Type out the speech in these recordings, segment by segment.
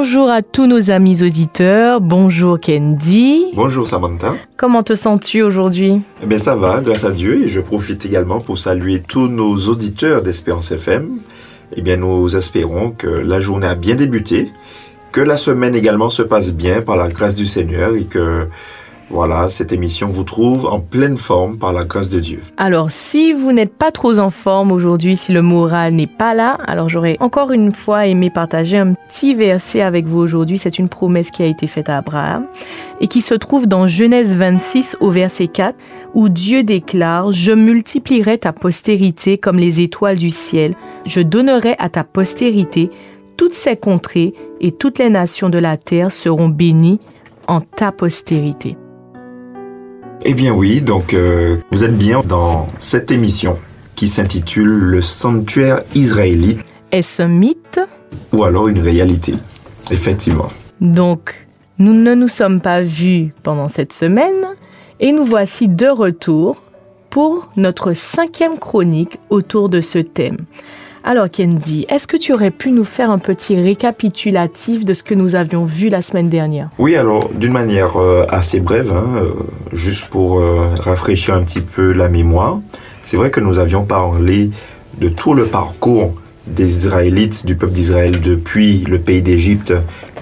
Bonjour à tous nos amis auditeurs. Bonjour Candy. Bonjour Samantha. Comment te sens-tu aujourd'hui? Eh bien ça va, grâce à Dieu. Et je profite également pour saluer tous nos auditeurs d'Espérance FM. Eh bien nous espérons que la journée a bien débuté, que la semaine également se passe bien par la grâce du Seigneur et que voilà, cette émission vous trouve en pleine forme par la grâce de Dieu. Alors, si vous n'êtes pas trop en forme aujourd'hui, si le moral n'est pas là, alors j'aurais encore une fois aimé partager un petit verset avec vous aujourd'hui. C'est une promesse qui a été faite à Abraham et qui se trouve dans Genèse 26 au verset 4 où Dieu déclare, Je multiplierai ta postérité comme les étoiles du ciel, je donnerai à ta postérité toutes ces contrées et toutes les nations de la terre seront bénies en ta postérité. Eh bien oui, donc euh, vous êtes bien dans cette émission qui s'intitule Le sanctuaire israélite. Est-ce un mythe Ou alors une réalité, effectivement. Donc, nous ne nous sommes pas vus pendant cette semaine et nous voici de retour pour notre cinquième chronique autour de ce thème. Alors Kendi, est-ce que tu aurais pu nous faire un petit récapitulatif de ce que nous avions vu la semaine dernière? Oui, alors d'une manière euh, assez brève, hein, euh, juste pour euh, rafraîchir un petit peu la mémoire, c'est vrai que nous avions parlé de tout le parcours des Israélites, du peuple d'Israël depuis le pays d'Égypte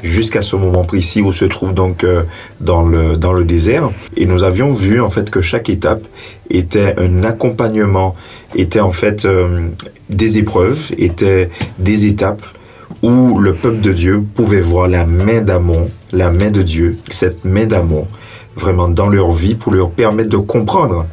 jusqu'à ce moment précis où se trouve donc dans le dans le désert. Et nous avions vu en fait que chaque étape était un accompagnement était en fait des épreuves, étaient des étapes où le peuple de Dieu pouvait voir la main d'amour, la main de Dieu, cette main d'amour, vraiment dans leur vie pour leur permettre de comprendre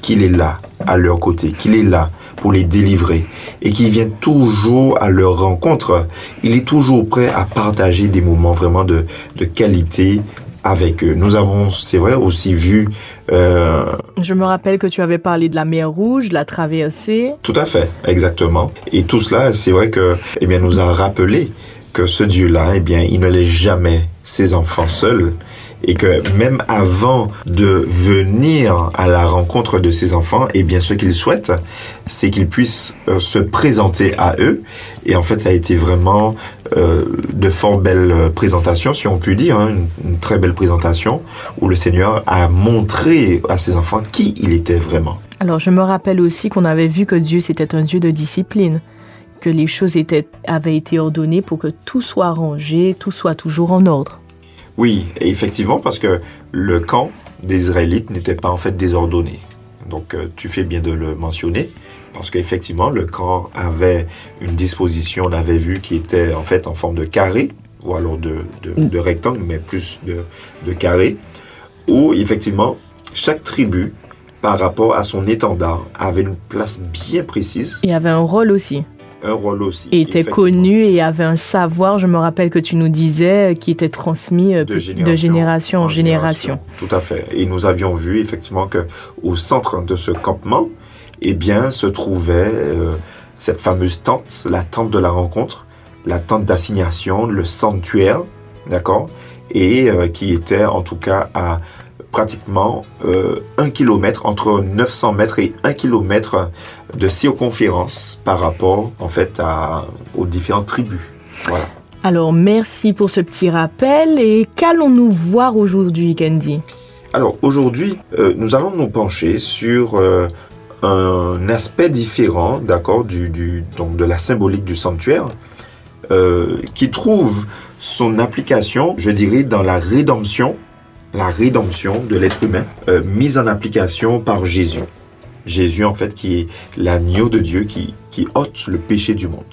qu'il est là à leur côté, qu'il est là pour les délivrer et qu'il vient toujours à leur rencontre. Il est toujours prêt à partager des moments vraiment de, de qualité avec eux. Nous avons, c'est vrai, aussi vu... Euh, Je me rappelle que tu avais parlé de la mer Rouge, la traversée. Tout à fait, exactement. Et tout cela, c'est vrai que, eh bien, nous a rappelé que ce Dieu-là, eh bien, il ne laisse jamais ses enfants seuls et que même avant de venir à la rencontre de ses enfants, eh bien, ce qu'il souhaite, c'est qu'il puisse euh, se présenter à eux. Et en fait, ça a été vraiment euh, de fort belles présentations, si on peut dire, hein, une, très belle présentation où le Seigneur a montré à ses enfants qui il était vraiment. Alors, je me rappelle aussi qu'on avait vu que Dieu, c'était un Dieu de discipline que les choses étaient, avaient été ordonnées pour que tout soit rangé, tout soit toujours en ordre. Oui, effectivement, parce que le camp des Israélites n'était pas en fait désordonné. Donc euh, tu fais bien de le mentionner, parce qu'effectivement, le camp avait une disposition, on avait vu, qui était en fait en forme de carré, ou alors de, de, rectangle, mais plus de, de carré, où effectivement, chaque tribu, par rapport à son étendard, avait une place bien précise. Et avait un rôle aussi un rôle aussi. Et était connu et avait un savoir, je me rappelle que tu nous disais, qui était transmis euh, de génération, en, génération. Tout à fait. Et nous avions vu effectivement que au centre de ce campement, eh bien, se trouvait euh, cette fameuse tente, la tente de la rencontre, la tente d'assignation, le sanctuaire, d'accord, et euh, qui était en tout cas à pratiquement euh, un kilomètre, entre 900 mètres et 1 kilomètre de circonférence par rapport en fait à, aux différentes tribus. Voilà. Alors merci pour ce petit rappel et qu'allons-nous voir aujourd'hui Candy Alors aujourd'hui euh, nous allons nous pencher sur euh, un aspect différent d'accord du, du, donc de la symbolique du sanctuaire qui trouve son application je dirais dans la rédemption la rédemption de l'être humain euh, mise en application par Jésus. Jésus, en fait, qui est l'agneau de Dieu qui, qui ôte le péché du monde.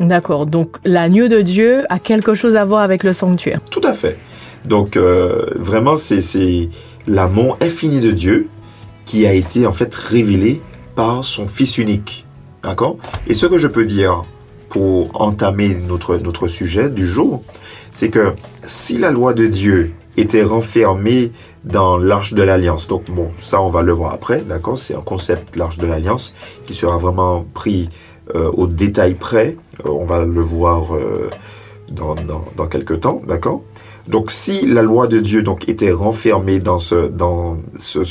D'accord, donc l'agneau de Dieu a quelque chose à voir avec le sanctuaire. Tout à fait. Donc euh, vraiment, c'est l'amour infini de Dieu qui a été en fait révélé par son Fils unique. D'accord? Et ce que je peux dire pour entamer notre, notre sujet du jour, c'est que si la loi de Dieu était renfermé dans l'arche de l'alliance. Donc bon, ça on va le voir après, d'accord? C'est un concept, l'arche de l'alliance, qui sera vraiment pris euh, au détail près. Euh, on va le voir euh, dans, dans, quelques temps, d'accord? Donc si la loi de Dieu donc était renfermée dans ce, dans ce,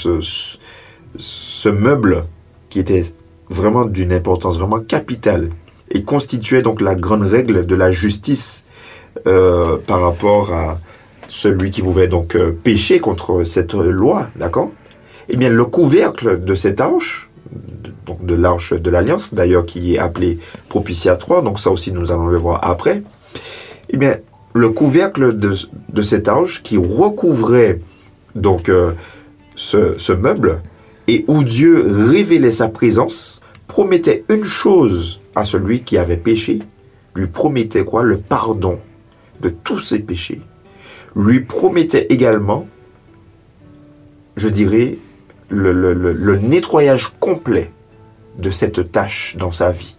ce meuble qui était vraiment d'une importance vraiment capitale et constituait donc la grande règle de la justice euh, par rapport à celui qui pouvait donc euh, pécher contre cette loi, d'accord? Eh bien, le couvercle de cette arche, donc de l'arche de l'alliance, d'ailleurs qui est appelé propitiatoire, donc ça aussi nous allons le voir après. Eh bien, le couvercle de, de cette arche qui recouvrait donc euh, ce, ce meuble et où Dieu révélait sa présence, promettait une chose à celui qui avait péché, lui promettait quoi? Le pardon de tous ses péchés. Lui promettait également, je dirais, le, le- nettoyage complet de cette tâche dans sa vie.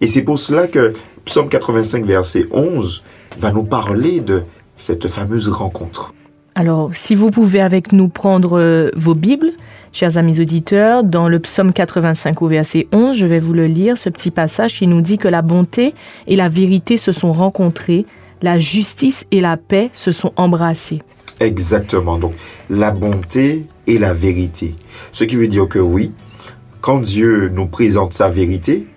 Et c'est pour cela que Psaume 85, verset 11, va nous parler de cette fameuse rencontre. Alors, si vous pouvez avec nous prendre euh, vos Bibles, chers amis auditeurs, dans le psaume 85 au verset 11, je vais vous le lire, ce petit passage qui nous dit que la bonté et la vérité se sont rencontrées, la justice et la paix se sont embrassées. Exactement. Donc, la bonté et la vérité. Ce qui veut dire que oui, quand Dieu nous présente sa vérité,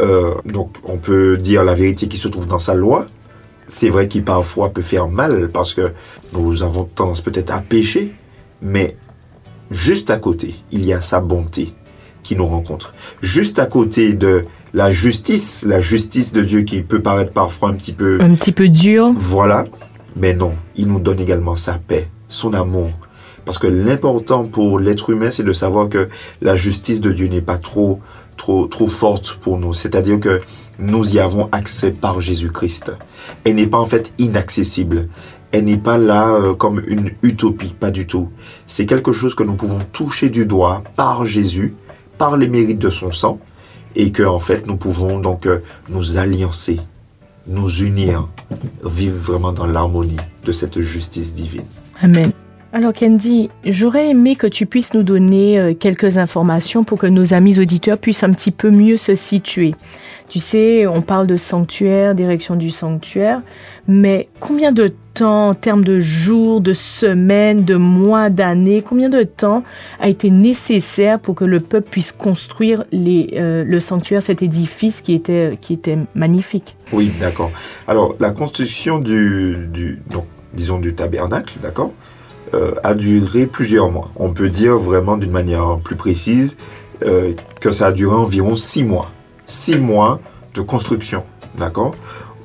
euh, donc on peut dire la vérité qui se trouve dans sa loi. C'est vrai qu'il parfois peut faire mal parce que nous avons tendance peut-être à pécher, mais juste à côté, il y a sa bonté qui nous rencontre. Juste à côté de la justice, la justice de Dieu qui peut paraître parfois un petit peu Un petit peu dur, voilà. Mais non, il nous donne également sa paix, son amour. Parce que l'important pour l'être humain, c'est de savoir que la justice de Dieu n'est pas trop, trop, trop forte pour nous. C'est-à-dire que nous y avons accès par Jésus-Christ. Elle n'est pas en fait inaccessible. Elle n'est pas là euh, comme une utopie, pas du tout. C'est quelque chose que nous pouvons toucher du doigt par Jésus, par les mérites de son sang, et que en fait nous pouvons donc euh, nous alliancer, nous unir, vivre vraiment dans l'harmonie de cette justice divine. Amen. Alors Candy, j'aurais aimé que tu puisses nous donner euh, quelques informations pour que nos amis auditeurs puissent un petit peu mieux se situer. Tu sais, on parle de sanctuaire, d'érection du sanctuaire, mais combien de temps, en termes de jours, de semaines, de mois, d'années, combien de temps a été nécessaire pour que le peuple puisse construire euh, le sanctuaire, cet édifice qui était, magnifique? Oui, d'accord. Alors, la construction du tabernacle, d'accord, euh, a duré plusieurs mois. On peut dire vraiment d'une manière plus précise euh, que ça a duré environ six mois. Six mois de construction, d'accord,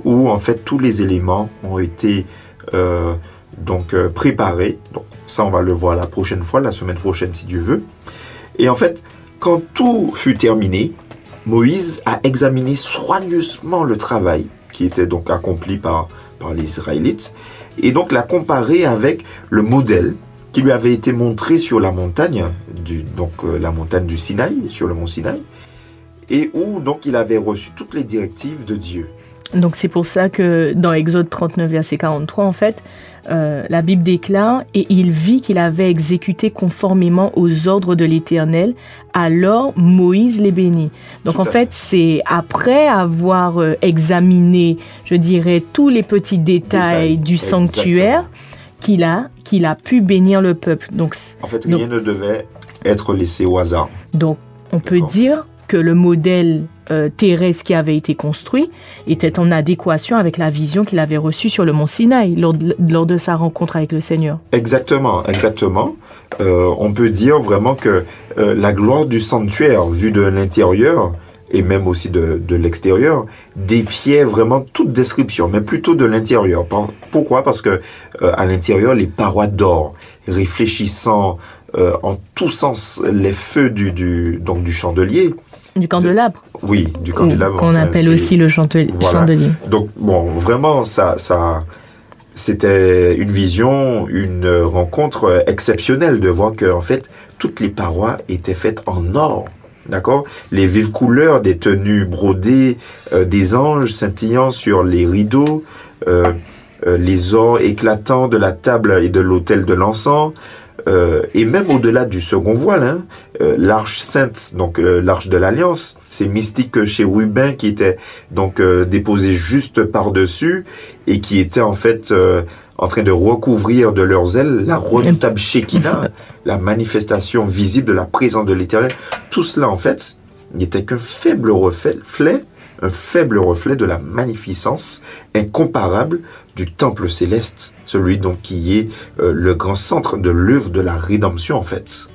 où en fait tous les éléments ont été euh, donc euh, préparés. Donc, ça, on va le voir la prochaine fois, la semaine prochaine, si Dieu veut. Et en fait, quand tout fut terminé, Moïse a examiné soigneusement le travail qui était donc accompli par, par les Israélites et donc l'a comparé avec le modèle qui lui avait été montré sur la montagne, du, donc euh, la montagne du Sinaï, sur le mont Sinaï, et où donc il avait reçu toutes les directives de Dieu. Donc c'est pour ça que dans Exode 39, verset 43, en fait, euh, la Bible déclare « Et il vit qu'il avait exécuté conformément aux ordres de l'Éternel, alors Moïse les bénit. » Donc Tout en fait, c'est après avoir euh, examiné, je dirais, tous les petits détails du sanctuaire qu'il a, qu'il a pu bénir le peuple. Donc, En fait, Donc- rien ne devait être laissé au hasard. donc on peut dire que le modèle euh, terrestre qui avait été construit était en adéquation avec la vision qu'il avait reçue sur le mont Sinaï lors de, sa rencontre avec le Seigneur. Exactement, exactement. Euh, on peut dire vraiment que euh, la gloire du sanctuaire, vue de l'intérieur et même aussi de, l'extérieur, défiait vraiment toute description, mais plutôt de l'intérieur. Pourquoi? Parce que euh, à l'intérieur, les parois d'or, réfléchissant en tous sens les feux du, donc du chandelier, Du candelabre, oui, du candélabre. qu'on enfin, appelle aussi le Voilà. chandelier. donc, bon, vraiment, ça, ça, c'était une vision, une rencontre exceptionnelle de voir que, en fait, toutes les parois étaient faites en or. D'accord? Les vives couleurs des tenues brodées, euh, des anges scintillant sur les rideaux, euh, euh, les ors éclatants de la table et de l'autel de l'encens, euh, et même au-delà du second voile, hein, euh, l'arche sainte, donc euh, l'arche de l'alliance, ces mystiques chez Rubin qui était donc déposé juste par-dessus et qui était en fait en train de recouvrir de leurs ailes la redoutable Shekinah, la manifestation visible de la présence de l'Éternel. Tout cela en fait n'était qu'un faible reflet un faible reflet de la magnificence incomparable du temple céleste, celui donc qui est euh, le grand centre de l'œuvre de la rédemption en fait.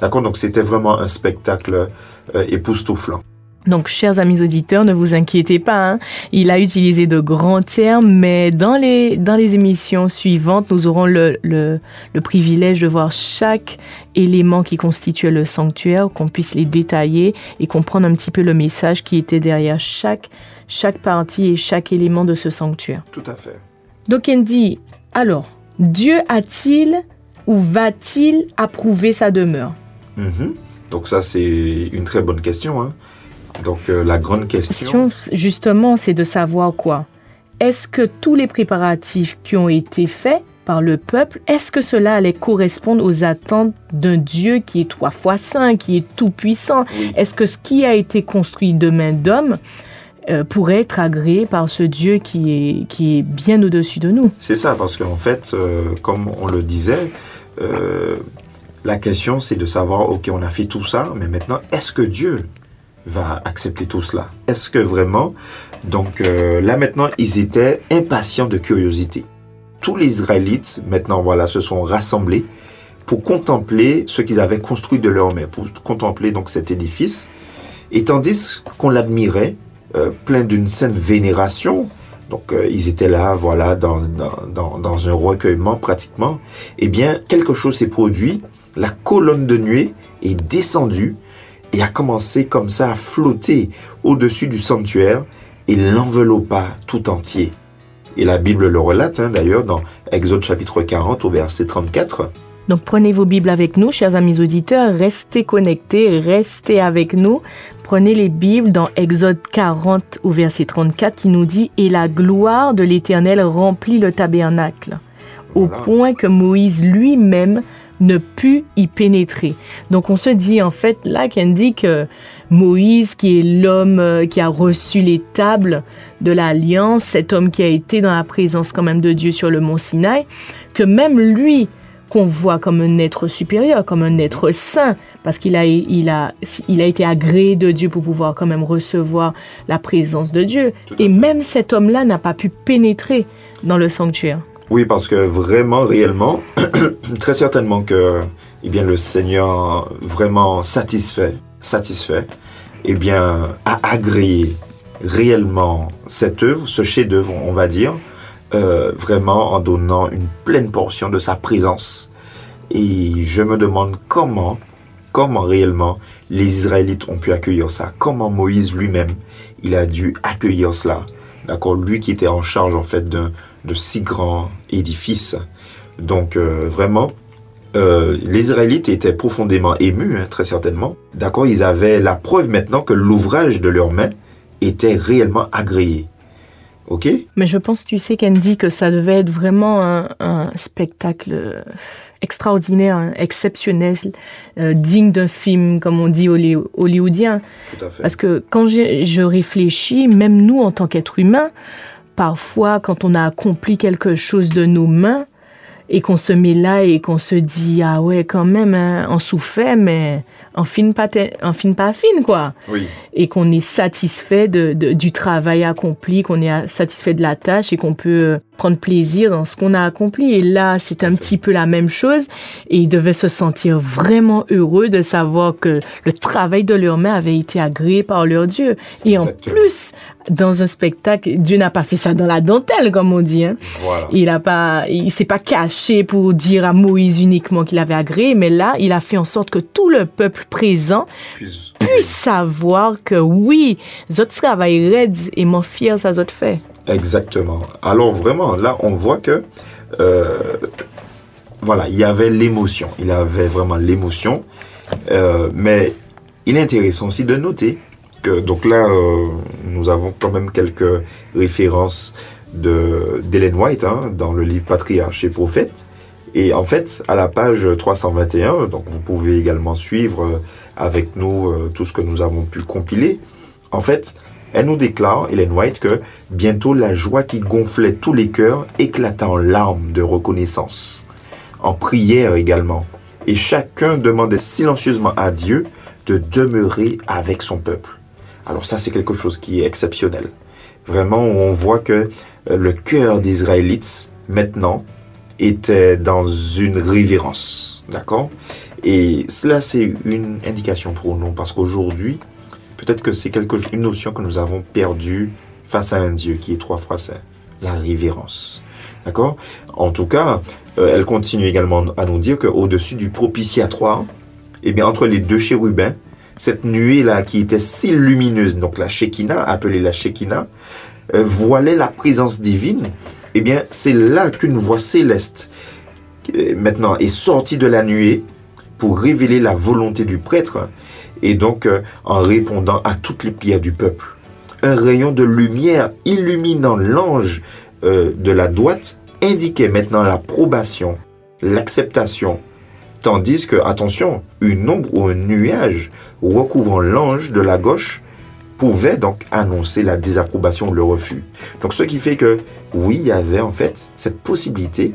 D'accord Donc c'était vraiment un spectacle euh, époustouflant. Donc, chers amis auditeurs, ne vous inquiétez pas. Hein. Il a utilisé de grands termes, mais dans les, dans les émissions suivantes, nous aurons le, le, le privilège de voir chaque élément qui constituait le sanctuaire, qu'on puisse les détailler et comprendre un petit peu le message qui était derrière chaque, chaque partie et chaque élément de ce sanctuaire. Tout à fait. Donc, Andy, alors, Dieu a-t-il ou va-t-il approuver sa demeure? Mhm. Donc ça, c'est une très bonne question. hein. Donc euh, la grande question... question, justement, c'est de savoir quoi? Est-ce que tous les préparatifs qui ont été faits par le peuple, est-ce que cela allait correspondre aux attentes d'un Dieu qui est trois fois saint, qui est tout puissant Oui. Est-ce que ce qui a été construit de main d'homme euh, pourrait être agréé par ce Dieu qui est, qui est bien au-dessus de nous C'est ça, parce qu'en fait, euh, comme on le disait, euh, la question c'est de savoir, ok, on a fait tout ça, mais maintenant, est-ce que Dieu va accepter tout cela? Est-ce que vraiment... Donc là maintenant, ils étaient impatients de curiosité. Tous les Israélites, maintenant, voilà, se sont rassemblés pour contempler ce qu'ils avaient construit de leurs mains, pour contempler donc cet édifice. Et tandis qu'on l'admirait, euh, plein d'une sainte vénération, donc euh, ils étaient là, voilà, dans, dans, dans, un recueillement pratiquement, eh bien, quelque chose s'est produit, la colonne de nuée est descendue et a commencé comme ça à flotter au-dessus du sanctuaire et l'enveloppa tout entier. Et la Bible le relate hein, d'ailleurs dans Exode chapitre 40 au verset 34. Donc prenez vos Bibles avec nous, chers amis auditeurs, restez connectés, restez avec nous. Prenez les Bibles dans Exode 40 au verset 34 qui nous dit Et la gloire de l'Éternel remplit le tabernacle, au Voilà. point que Moïse lui-même ne put y pénétrer. Donc on se dit en fait là qu'elle dit que Moïse, qui est l'homme euh, qui a reçu les tables de l'alliance, cet homme qui a été dans la présence quand même de Dieu sur le mont Sinaï, que même lui, qu'on voit comme un être supérieur, comme un être saint, parce qu'il a, il a, il a été agréé de Dieu pour pouvoir quand même recevoir la présence de Dieu. Et fait. même cet homme-là n'a pas pu pénétrer dans le sanctuaire. Oui, parce que vraiment, réellement, très certainement que eh bien, le Seigneur, vraiment satisfait, satisfait, eh bien, a agréé réellement cette œuvre, ce chef-d'œuvre, on va dire, euh, vraiment en donnant une pleine portion de sa présence. Et je me demande comment, comment réellement les Israélites ont pu accueillir ça, comment Moïse lui-même, il a dû accueillir cela. D'accord Lui qui était en charge en fait d'un de si grands édifices. Donc euh, vraiment, euh, les Israélites étaient profondément émus, hein, très certainement. D'accord Ils avaient la preuve maintenant que l'ouvrage de leurs mains était réellement agréé. Ok Mais je pense, tu sais, Candy, que ça devait être vraiment un, un spectacle extraordinaire, hein, exceptionnel, euh, digne d'un film, comme on dit, holly- hollywoodien. Tout à fait. Parce que quand je, je réfléchis, même nous, en tant qu'êtres humains, parfois, quand on a accompli quelque chose de nos mains, et qu'on se met là et qu'on se dit, ah ouais, quand même, hein, on souffrait, mais on finit pas, on finit pas fine, quoi. Oui, et qu'on est satisfait de, de- du travail accompli, qu'on est satisfait de la tâche et qu'on peut euh, prendre plaisir dans ce qu'on a accompli. Et là, c'est un petit peu la même chose. Et ils devaient se sentir vraiment heureux de savoir que le travail de leurs mains avait été agréé par leur Dieu. Et en plus, dans un spectacle, Dieu n'a pas fait ça dans la dentelle, comme on dit. Hein. voilà. Il a pas, il s'est pas caché pour dire à Moïse uniquement qu'il avait agréé, mais là, il a fait en sorte que tout le peuple présent Puis- puisse savoir que oui, zot travail raide et mon fier ça zot fait. Exactement. Alors vraiment, là, on voit que, euh, voilà, il y avait l'émotion. Il avait vraiment l'émotion. Euh, mais il est intéressant aussi de noter que, donc là, euh, nous avons quand même quelques références de d'Ellen White hein, dans le livre Patriarche et Prophète. Et en fait, à la page 321, donc vous pouvez également suivre avec nous tout ce que nous avons pu compiler. En fait, elle nous déclare, Hélène White, que bientôt la joie qui gonflait tous les cœurs éclata en larmes de reconnaissance, en prière également. Et chacun demandait silencieusement à Dieu de demeurer avec son peuple. Alors ça, c'est quelque chose qui est exceptionnel. Vraiment, on voit que euh, le cœur des Israélites, maintenant, était dans une révérence. D'accord? Et cela, c'est une indication pour nous, parce qu'aujourd'hui, peut-être que c'est quelque, une notion que nous avons perdue face à un Dieu qui est trois fois saint, la révérence. D'accord? En tout cas, euh, elle continue également à nous dire qu'au-dessus du propitiatoire, eh bien, entre les deux chérubins, cette nuée-là qui était si lumineuse, donc la Shekinah, appelée la Shekinah, euh, voilait la présence divine. Eh bien, c'est là qu'une voix céleste, euh, maintenant, est sortie de la nuée pour révéler la volonté du prêtre, et donc en répondant à toutes les prières du peuple. Un rayon de lumière illuminant l'ange de la droite indiquait maintenant l'approbation, l'acceptation, tandis que, attention, une ombre ou un nuage recouvrant l'ange de la gauche pouvait donc annoncer la désapprobation ou le refus. Donc ce qui fait que, oui, il y avait en fait cette possibilité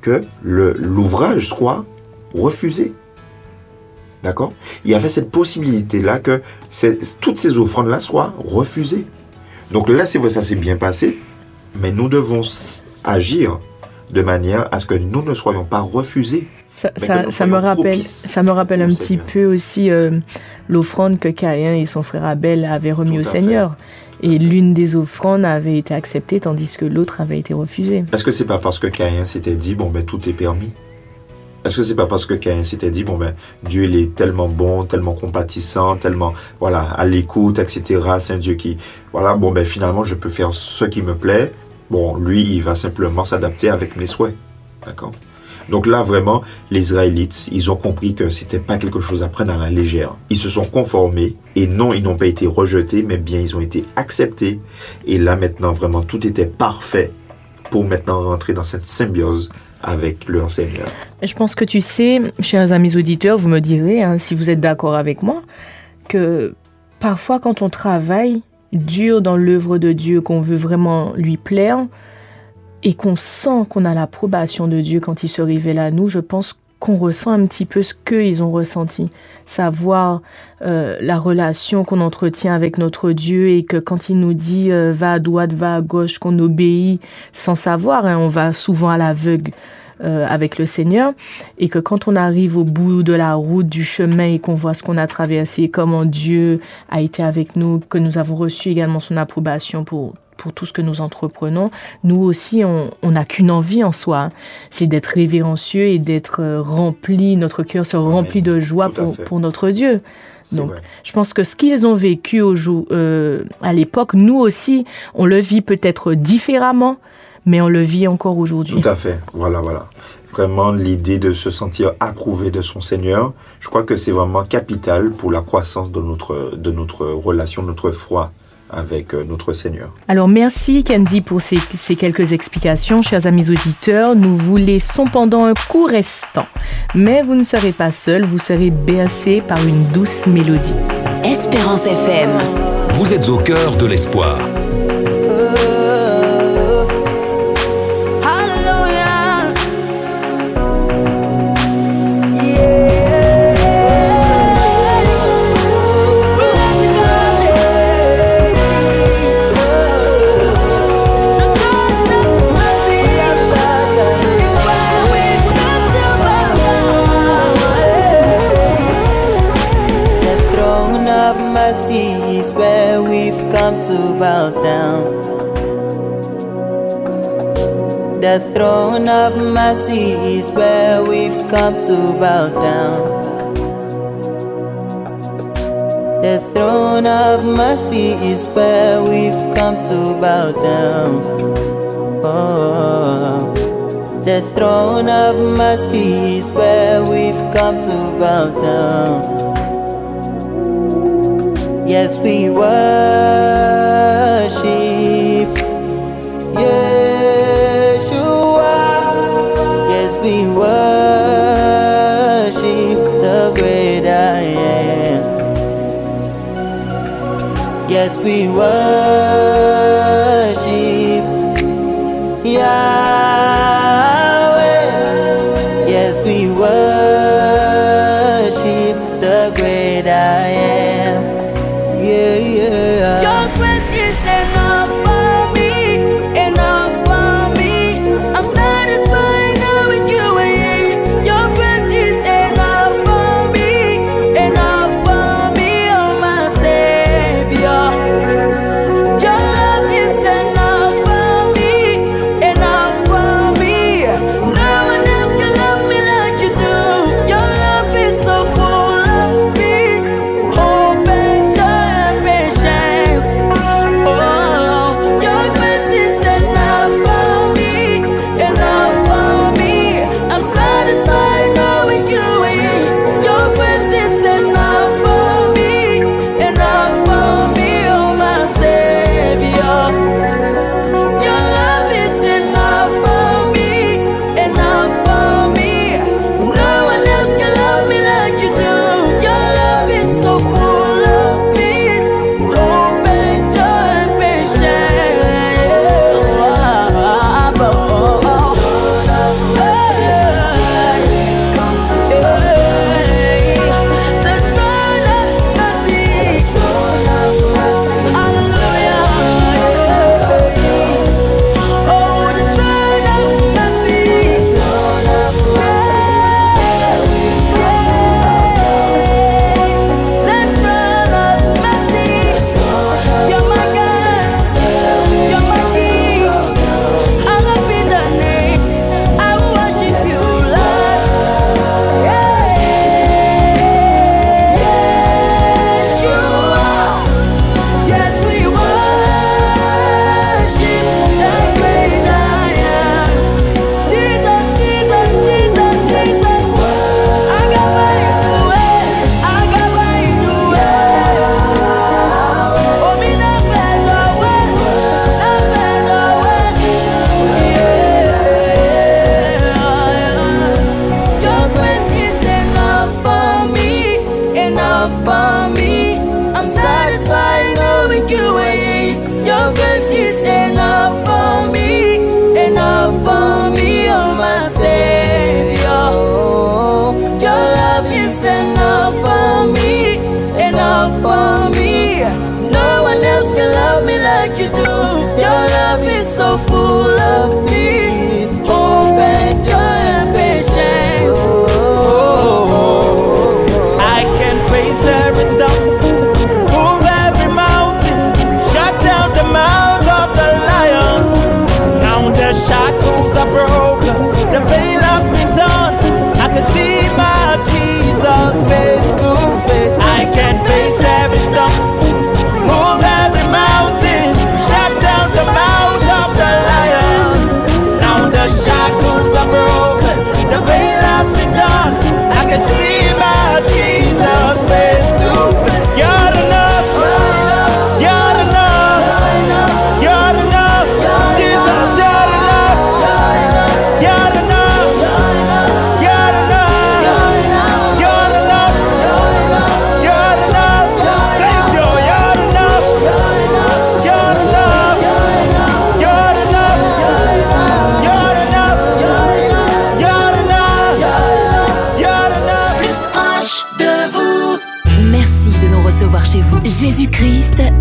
que l'ouvrage soit refusé. D'accord? Il y avait cette possibilité-là que toutes ces offrandes-là soient refusées. Donc là, c'est vrai, ça s'est bien passé, mais nous devons agir de manière à ce que nous ne soyons pas refusés. Ça, me rappelle, ça me rappelle un petit peu aussi euh, l'offrande que Caïn et son frère Abel avaient remis au Seigneur. Et l'une des offrandes avait été acceptée tandis que l'autre avait été refusée. Est-ce que c'est pas parce que Caïn s'était dit bon ben tout est permis? Est-ce que c'est pas parce que Caïn s'était dit bon ben Dieu il est tellement bon, tellement compatissant, tellement voilà à l'écoute, etc. C'est un Dieu qui voilà bon ben finalement je peux faire ce qui me plaît Bon, lui, il va simplement s'adapter avec mes souhaits. D'accord? Donc là, vraiment, les Israélites, ils ont compris que c'était pas quelque chose à prendre à la légère. Ils se sont conformés et non, ils n'ont pas été rejetés, mais bien ils ont été acceptés. Et là, maintenant, vraiment, tout était parfait pour maintenant rentrer dans cette symbiose avec leur Seigneur. Je pense que tu sais, chers amis auditeurs, vous me direz, hein, si vous êtes d'accord avec moi, que parfois quand on travaille, dur dans l'œuvre de Dieu, qu'on veut vraiment lui plaire, et qu'on sent qu'on a l'approbation de Dieu quand il se révèle à nous, je pense qu'on ressent un petit peu ce qu'ils ont ressenti. Savoir euh, la relation qu'on entretient avec notre Dieu et que quand il nous dit euh, va à droite, va à gauche, qu'on obéit sans savoir, hein, on va souvent à l'aveugle. Euh, avec le Seigneur et que quand on arrive au bout de la route du chemin et qu'on voit ce qu'on a traversé, comment Dieu a été avec nous, que nous avons reçu également son approbation pour pour tout ce que nous entreprenons, nous aussi, on n'a qu'une envie en soi, hein. c'est d'être révérencieux et d'être euh, rempli, notre cœur se remplit de joie pour, pour, notre Dieu. Donc, je pense que ce qu'ils ont vécu au jour, euh, à l'époque, nous aussi, on le vit peut-être différemment, mais on le vit encore aujourd'hui. Tout à fait. Voilà, voilà. Vraiment, l'idée de se sentir approuvé de son Seigneur, je crois que c'est vraiment capital pour la croissance de notre, de notre relation, de notre foi avec euh, notre Seigneur. Alors merci Candy pour ces, ces, quelques explications, chers amis auditeurs. Nous vous laissons pendant un court instant, mais vous ne serez pas seuls, vous serez bercés par une douce mélodie. Espérance FM. Vous êtes au cœur de l'espoir. Bow down. The throne of mercy is where we've come to bow down. The throne of mercy is where we've come to bow down. Oh, the throne of mercy is where we've come to bow down. Yes, we worship.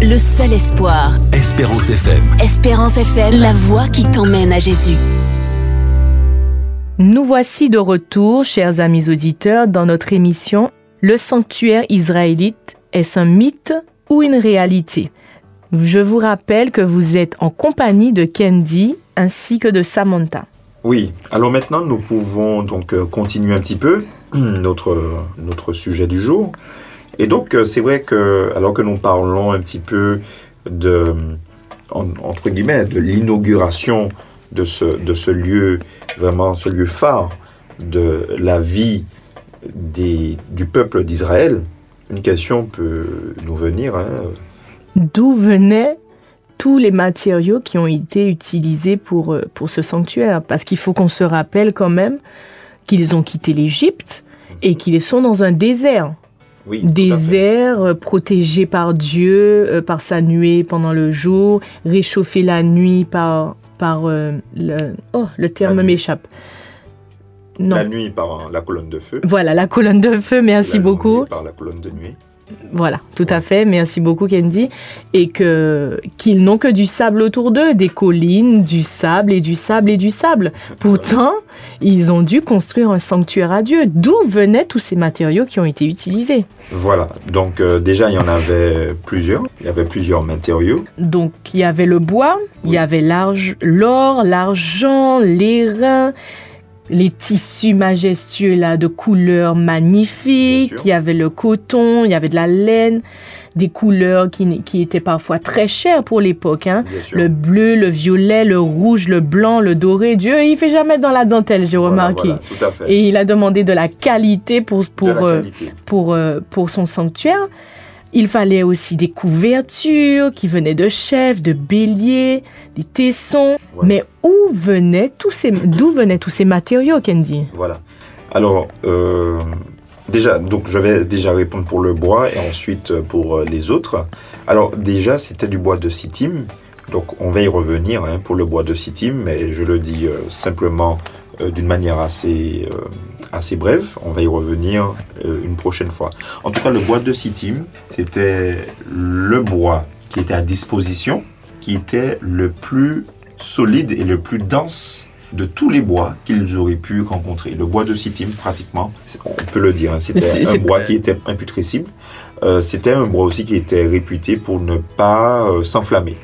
Le seul espoir. Espérance FM. Espérance FM, la voix qui t'emmène à Jésus. Nous voici de retour, chers amis auditeurs, dans notre émission Le sanctuaire israélite, est-ce un mythe ou une réalité? Je vous rappelle que vous êtes en compagnie de Candy ainsi que de Samantha. Oui, alors maintenant nous pouvons donc euh, continuer un petit peu notre, notre sujet du jour. Et donc euh, c'est vrai que alors que nous parlons un petit peu de, en- entre guillemets, de l'inauguration de ce, de ce lieu, vraiment ce lieu phare de la vie des, du peuple d'Israël, une question peut nous venir. hein. D'où venaient tous les matériaux qui ont été utilisés pour, euh, pour ce sanctuaire? Parce qu'il faut qu'on se rappelle quand même qu'ils ont quitté l'Égypte et qu'ils sont dans un désert. Oui, désert euh, protégé par Dieu, euh, par sa nuée pendant le jour, réchauffé la nuit par, par euh, le... Oh, le terme m'échappe. Non. La nuit par la colonne de feu. Voilà, la colonne de feu, merci la beaucoup. Par la colonne de nuit. Voilà, tout à fait, merci beaucoup Candy. Et que qu'ils n'ont que du sable autour d'eux, des collines, du sable et du sable et du sable. Pourtant, ils ont dû construire un sanctuaire à Dieu. D'où venaient tous ces matériaux qui ont été utilisés Voilà, donc euh, déjà il y en avait plusieurs, il y avait plusieurs matériaux. Donc, il y avait le bois, il y avait l'or, l'argent, l'airain, les tissus majestueux là de couleurs magnifiques, il y avait le coton, il y avait de la laine, des couleurs qui, étaient parfois très chères pour l'époque. Hein. Le bleu, le violet, le rouge, le blanc, le doré. Dieu, il fait jamais dans la dentelle, j'ai Voilà, remarqué. voilà, tout à fait. Et il a demandé de la qualité pour, pour, euh, qualité. pour, euh, pour son sanctuaire. Il fallait aussi des couvertures qui venaient de chefs, de béliers, des tessons. Voilà. Mais où venaient tous ces, d'où venaient tous ces matériaux, Candy? Voilà. Alors, euh, déjà, donc je vais déjà répondre pour le bois et ensuite euh, pour euh, les autres. Alors, déjà, c'était du bois de Sittim. Donc, on va y revenir hein, pour le bois de Sittim, mais je le dis euh, simplement euh, d'une manière assez, assez brève. On va y revenir euh, une prochaine fois. En tout cas, le bois de Sittim, c'était le bois qui était à disposition, qui était le plus solide et le plus dense de tous les bois qu'ils auraient pu rencontrer. Le bois de Sittim, pratiquement, on peut le dire, hein, c'était un bois qui était imputrescible. Euh, c'était un bois aussi qui était réputé pour ne pas euh, s'enflammer.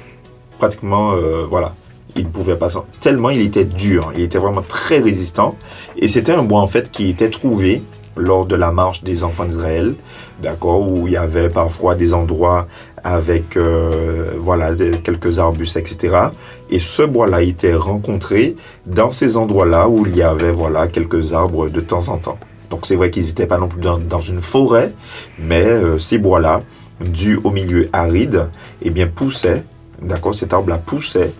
Pratiquement, euh, voilà. Il ne pouvait pas s'en... Tellement il était dur, il était vraiment très résistant. Et c'était un bois en fait qui était trouvé lors de la marche des enfants d'Israël, d'accord, où il y avait parfois des endroits avec euh, voilà quelques arbustes, etc. Et ce bois-là était rencontré dans ces endroits-là où il y avait voilà quelques arbres de temps en temps. Donc c'est vrai qu'ils n'étaient pas non plus dans, dans une forêt, mais euh, ces bois-là, dus au milieu aride, eh bien poussaient, d'accord, cet arbre-là poussait,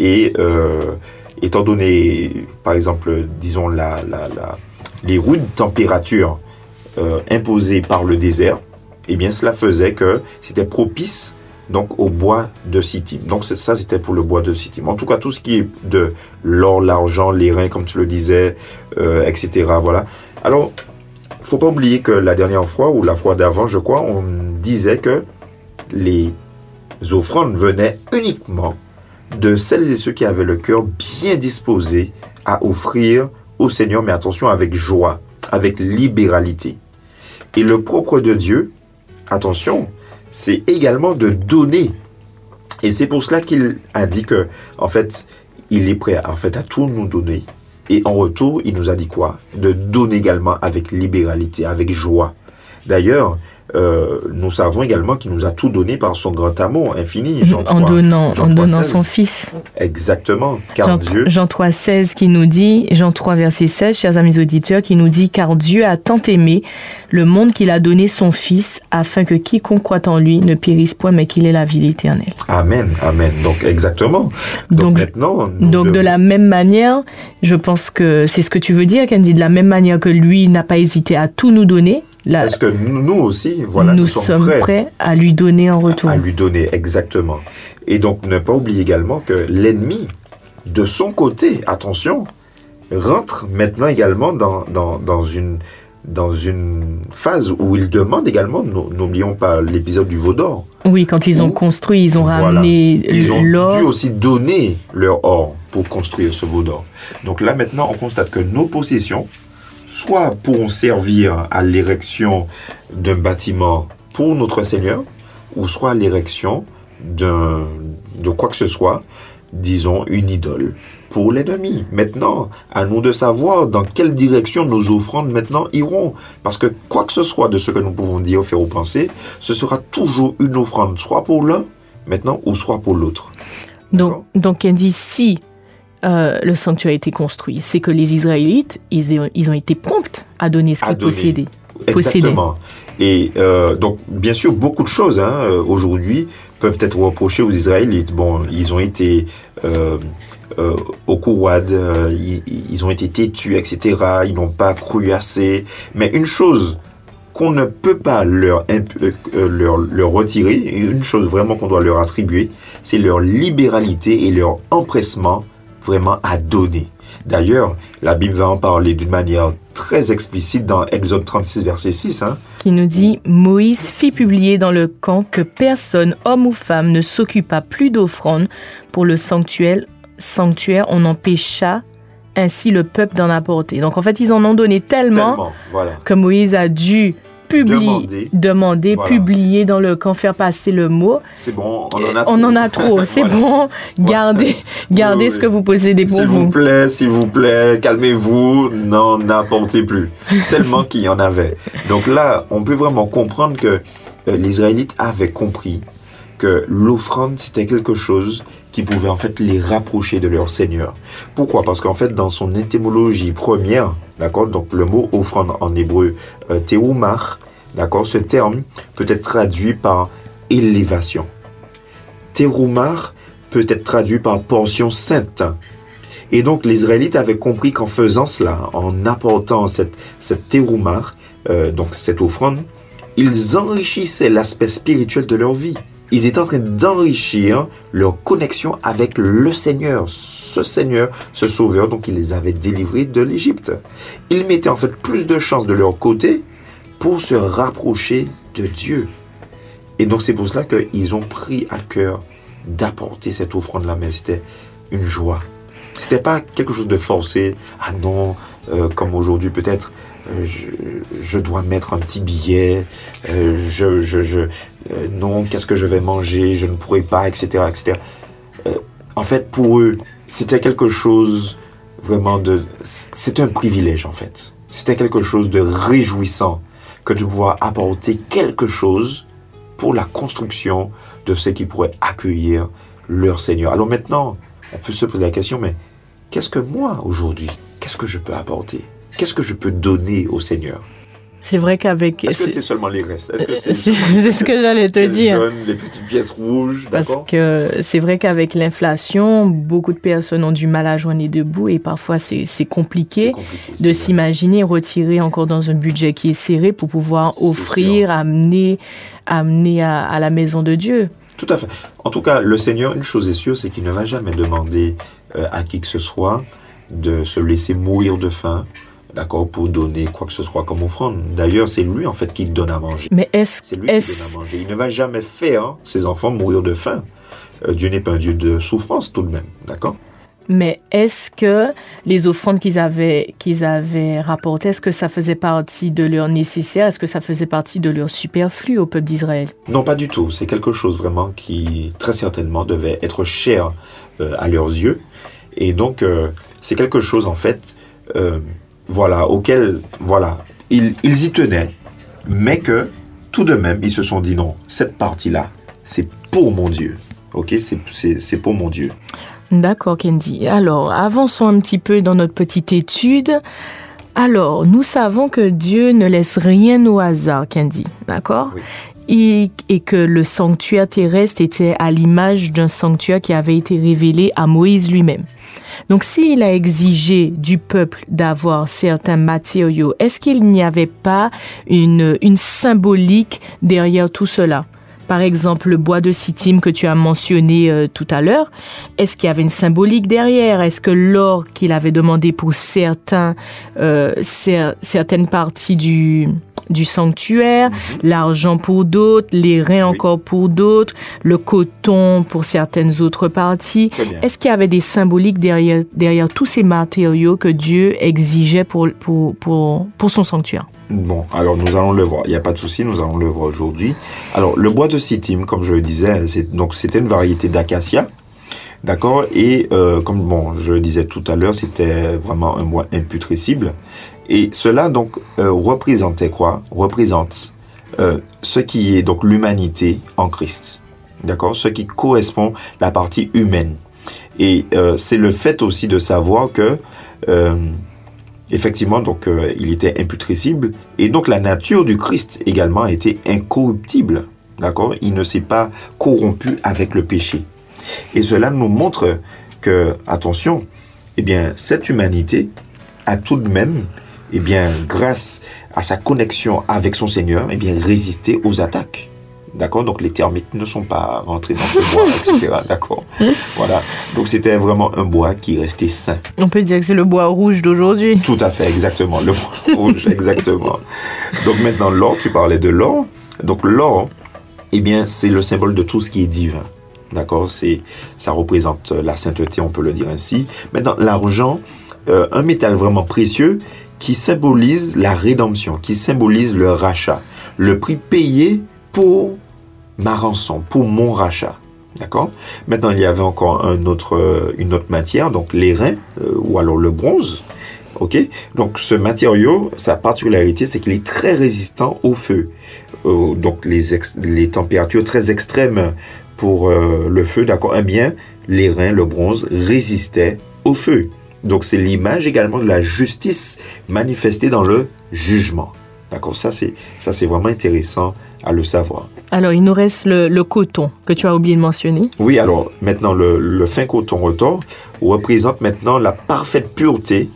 et euh, étant donné, par exemple, disons la, la, la- les rudes températures euh, imposées par le désert, eh bien cela faisait que c'était propice donc au bois de Sittim. Donc ça c'était pour le bois de Sittim. En tout cas tout ce qui est de l'or, l'argent, les reins comme tu le disais, euh, etc. Voilà. Alors faut pas oublier que la dernière fois ou la fois d'avant, je crois, on disait que les offrandes venaient uniquement de celles et ceux qui avaient le cœur bien disposé à offrir au Seigneur, mais attention avec joie, avec libéralité. Et le propre de Dieu, attention, c'est également de donner. Et c'est pour cela qu'il a dit que, en fait, il est prêt en fait à tout nous donner. Et en retour, il nous a dit quoi? De donner également avec libéralité, avec joie. D'ailleurs, euh, nous savons également qu'il nous a tout donné par son grand amour infini. Jean en 3, donnant, Jean en 3, donnant 16. son fils. Exactement, car Jean, Dieu, Jean 3, 16 qui nous dit, Jean 3, verset 16, chers amis auditeurs, qui nous dit, car Dieu a tant aimé le monde qu'il a donné son Fils, afin que quiconque croit en lui ne périsse point, mais qu'il ait la vie éternelle. Amen, Amen. Donc exactement. Donc, Donc- maintenant, de la même manière, je pense que c'est ce que tu veux dire, Candy, de la même manière que lui n'a pas hésité à tout nous donner, est-ce que nous aussi, voilà, nous, nous, sommes prêts. à lui donner en retour. à lui donner exactement. Et donc ne pas oublier également que l'ennemi, de son côté, attention, rentre maintenant également dans, dans, dans une dans une phase où ils demandent également, nou- n'oublions pas l'épisode du veau d'or, Oui, quand ils ont construit, ils ont Voilà. ramené ils ont l'or. dû aussi donner leur or pour construire ce veau d'or. Donc là maintenant, on constate que nos possessions, soit pourront servir à l'érection d'un bâtiment pour notre Seigneur, ou soit à l'érection de quoi que ce soit, disons une idole pour l'ennemi. Maintenant, à nous de savoir dans quelle direction nos offrandes maintenant iront. Parce que quoi que ce soit de ce que nous pouvons dire, faire ou penser, ce sera toujours une offrande, soit pour l'un, maintenant, ou soit pour l'autre. Donc, donc elle dit si euh, le sanctuaire a été construit, c'est que les Israélites, ils ont, ils ont été prompts à donner ce qu'ils possédaient. Exactement. Et euh, donc, bien sûr, beaucoup de choses hein, euh, aujourd'hui peuvent être reprochées aux Israélites. Bon, ils ont été euh, euh, au courouad, euh, ils, ils ont été têtus, etc. Ils n'ont pas cru assez. Mais une chose qu'on ne peut pas leur, leur, leur retirer, et une chose vraiment qu'on doit leur attribuer, c'est leur libéralité et leur empressement vraiment à donner. D'ailleurs, la Bible va en parler d'une manière très explicite dans Exode 36, verset 6. Hein. qui nous dit Moïse fit publier dans le camp que personne, homme ou femme, ne s'occupa plus d'offrandes pour le sanctuaire. Sanctuaire, on empêcha ainsi le peuple d'en apporter. Donc en fait, ils en ont donné tellement, Tellement, voilà. que Moïse a dû publier, Demander. demander, Voilà. publier dans le camp, faire passer le mot. C'est bon, on en a trop. On en a trop, c'est Voilà. bon. Gardez, gardez Oui, ce oui. que vous possédez pour S'il vous. vous plaît, s'il vous plaît, calmez-vous, n'en apportez plus. Tellement qu'il y en avait. Donc là, on peut vraiment comprendre que euh, les Israélites avaient compris que l'offrande, c'était quelque chose qui pouvait en fait les rapprocher de leur Seigneur. Pourquoi? Parce qu'en fait, dans son étymologie première, d'accord, donc le mot offrande en hébreu, euh, d'accord, ce terme peut être traduit par élévation. Teroumar peut être traduit par portion sainte. Et donc les Israélites avaient compris qu'en faisant cela, en apportant cette, cette teroumar, euh, donc cette offrande, ils enrichissaient l'aspect spirituel de leur vie. Ils étaient en train d'enrichir leur connexion avec le Seigneur, ce Seigneur, ce Sauveur, donc il les avait délivrés de l'Égypte. Ils mettaient en fait plus de chances de leur côté pour se rapprocher de Dieu. Et donc c'est pour cela qu'ils ont pris à cœur d'apporter cette offrande-là, mais c'était une joie. C'était pas quelque chose de forcé. Ah non, euh, comme aujourd'hui peut-être, euh, je, dois mettre un petit billet. euh, je, je, euh, non, qu'est-ce que je vais manger Je ne pourrai pas, etc., etc. Euh, en fait, pour eux, c'était quelque chose vraiment de, c'était un privilège en fait. C'était quelque chose de réjouissant que de pouvoir apporter quelque chose pour la construction de ce qui pourrait accueillir leur Seigneur. Alors maintenant, on peut se poser la question, mais qu'est-ce que moi aujourd'hui, qu'est-ce que je peux apporter? Qu'est-ce que je peux donner au Seigneur? C'est vrai qu'avec. Est-ce que c'est- seulement les restes? Que C'est ce que j'allais te les dire. jaunes, les petites pièces rouges, Parce que c'est vrai qu'avec l'inflation, beaucoup de personnes ont du mal à joindre les deux bouts et parfois c'est compliqué compliqué. de s'imaginer retirer encore dans un budget qui est serré pour pouvoir offrir, amener, amener à, à la maison de Dieu. Tout à fait. En tout cas, le Seigneur, une chose est sûre, c'est qu'il ne va jamais demander euh, à qui que ce soit de se laisser mourir de faim, d'accord, pour donner quoi que ce soit comme offrande. D'ailleurs, c'est lui, en fait, qui donne à manger. Mais est-ce C'est lui qui donne à manger. Il ne va jamais faire ses enfants mourir de faim. Euh, Dieu n'est pas un Dieu de souffrance, tout de même, d'accord? Mais est-ce que les offrandes qu'ils avaient qu'ils avaient rapportées, est-ce que ça faisait partie de leur nécessaire, est-ce que ça faisait partie de leur superflu au peuple d'Israël? Non, pas du tout. C'est quelque chose vraiment qui, très certainement, devait être cher euh, à leurs yeux. Et donc, euh, c'est quelque chose, en fait, euh, voilà, auquel, voilà, ils, ils y tenaient, mais que, tout de même, ils se sont dit non, cette partie-là, c'est pour mon Dieu. Ok, c'est- pour mon Dieu. D'accord, Candy. Alors, avançons un petit peu dans notre petite étude. Alors, nous savons que Dieu ne laisse rien au hasard, Candy. D'accord? Oui. et, et que le sanctuaire terrestre était à l'image d'un sanctuaire qui avait été révélé à Moïse lui-même. Donc, s'il a exigé du peuple d'avoir certains matériaux, est-ce qu'il n'y avait pas une, une symbolique derrière tout cela? Par exemple, le bois de Sittim que tu as mentionné euh, tout à l'heure, est-ce qu'il y avait une symbolique derrière? Est-ce que l'or qu'il avait demandé pour certains, euh, cer- certaines parties du, du sanctuaire, l'argent pour d'autres, les reins Oui. encore pour d'autres, le coton pour certaines autres parties. Est-ce qu'il y avait des symboliques derrière, derrière tous ces matériaux que Dieu exigeait pour, pour, pour, pour son sanctuaire? Bon, alors nous allons le voir. Il n'y a pas de souci, nous allons le voir aujourd'hui. Alors, le bois de Sittim, comme je le disais, donc c'était une variété d'acacia. D'accord? Et euh, comme bon, je le disais tout à l'heure, c'était vraiment un bois imputrescible. Et cela donc euh, représentait quoi? Représente euh, ce qui est donc l'humanité en Christ. D'accord? Ce qui correspond la partie humaine. Et euh, c'est le fait aussi de savoir que euh, effectivement donc il était imputrescible et donc la nature du Christ également était incorruptible. D'accord? Il ne s'est pas corrompu avec le péché. Et cela nous montre que attention, eh bien cette humanité a tout de même eh bien grâce à sa connexion avec son Seigneur, eh bien résisté aux attaques. D'accord? Donc les termites ne sont pas rentrés dans ce bois, etc. D'accord? Voilà. Donc c'était vraiment un bois qui restait sain. On peut dire que c'est le bois rouge d'aujourd'hui. Tout à fait, exactement. Le bois rouge, exactement. Donc maintenant, l'or, tu parlais de l'or. Donc l'or, eh bien, c'est le symbole de tout ce qui est divin. D'accord? C'est, Ça représente la sainteté, on peut le dire ainsi. Maintenant, l'argent, euh, un métal vraiment précieux qui symbolise la rédemption, qui symbolise le rachat, le prix payé pour ma rançon, pour mon rachat. D'accord? Maintenant, il y avait encore un autre, euh, une autre matière, donc les reins, euh, ou alors le bronze. Ok? Donc, ce matériau, sa particularité, c'est qu'il est très résistant au feu. Euh, donc, les, les températures très extrêmes pour euh, le feu, d'accord? Eh bien, les reins, le bronze, résistaient au feu. Donc, c'est l'image également de la justice manifestée dans le jugement. D'accord Ça, c'est ça, c'est vraiment intéressant à le savoir. Alors, il nous reste le, le coton que tu as oublié de mentionner. Oui, alors maintenant, le, le fin coton retors représente maintenant la parfaite pureté,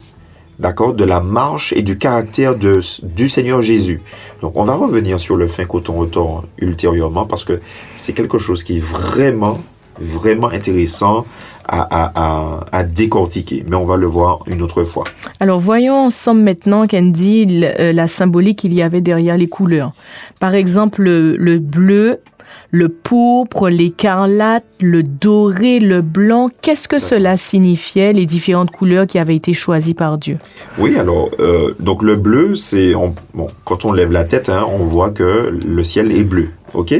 d'accord, de la marche et du caractère de, du Seigneur Jésus. Donc, on va revenir sur le fin coton retors ultérieurement parce que c'est quelque chose qui est vraiment, vraiment intéressant à, à, à, à décortiquer. Mais on va le voir une autre fois. Alors, voyons ensemble maintenant, Candy, euh, la symbolique qu'il y avait derrière les couleurs. Par exemple, le, le bleu, le pourpre, l'écarlate, le doré, le blanc. Qu'est-ce que cela signifiait, les différentes couleurs qui avaient été choisies par Dieu? Oui, alors, euh, donc le bleu, c'est. on- Bon, quand on lève la tête, hein, on voit que le ciel est bleu. OK?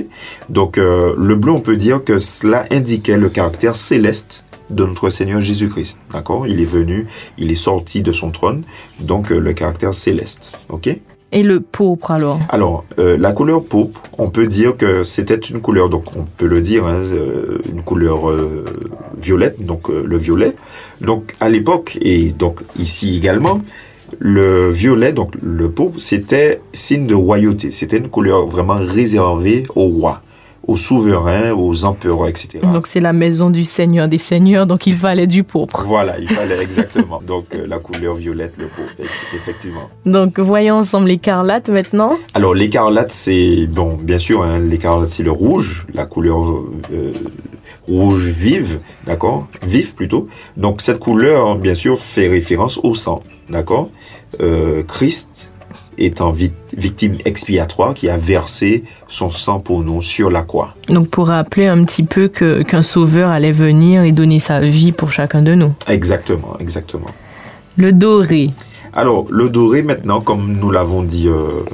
Donc, euh, le bleu, on peut dire que cela indiquait le caractère céleste de notre Seigneur Jésus-Christ. D'accord? Il est venu, il est sorti de son trône, donc euh, le caractère céleste. OK? Et le pourpre, alors? Alors, euh, la couleur pourpre, on peut dire que c'était une couleur, donc on peut le dire, hein, euh, une couleur euh, violette, donc euh, le violet. Donc à l'époque, et donc ici également, le violet, donc le pourpre, c'était signe de royauté. C'était une couleur vraiment réservée aux rois, aux souverains, aux empereurs, etc. Donc, c'est la maison du Seigneur des Seigneurs, donc il fallait du pourpre. Voilà, il fallait exactement. Donc euh, la couleur violette, le pourpre, effectivement. Donc, voyons ensemble l'écarlate maintenant. Alors l'écarlate, c'est bon, bien sûr, hein, l'écarlate c'est le rouge, la couleur euh, rouge vive, d'accord, vif plutôt. Donc cette couleur, bien sûr, fait référence au sang, d'accord? Euh, Christ étant vi- victime expiatoire qui a versé son sang pour nous sur la croix. Donc, pour rappeler un petit peu que- qu'un sauveur allait venir et donner sa vie pour chacun de nous. Exactement, exactement. Le doré. Alors, le doré, maintenant, comme nous l'avons dit euh,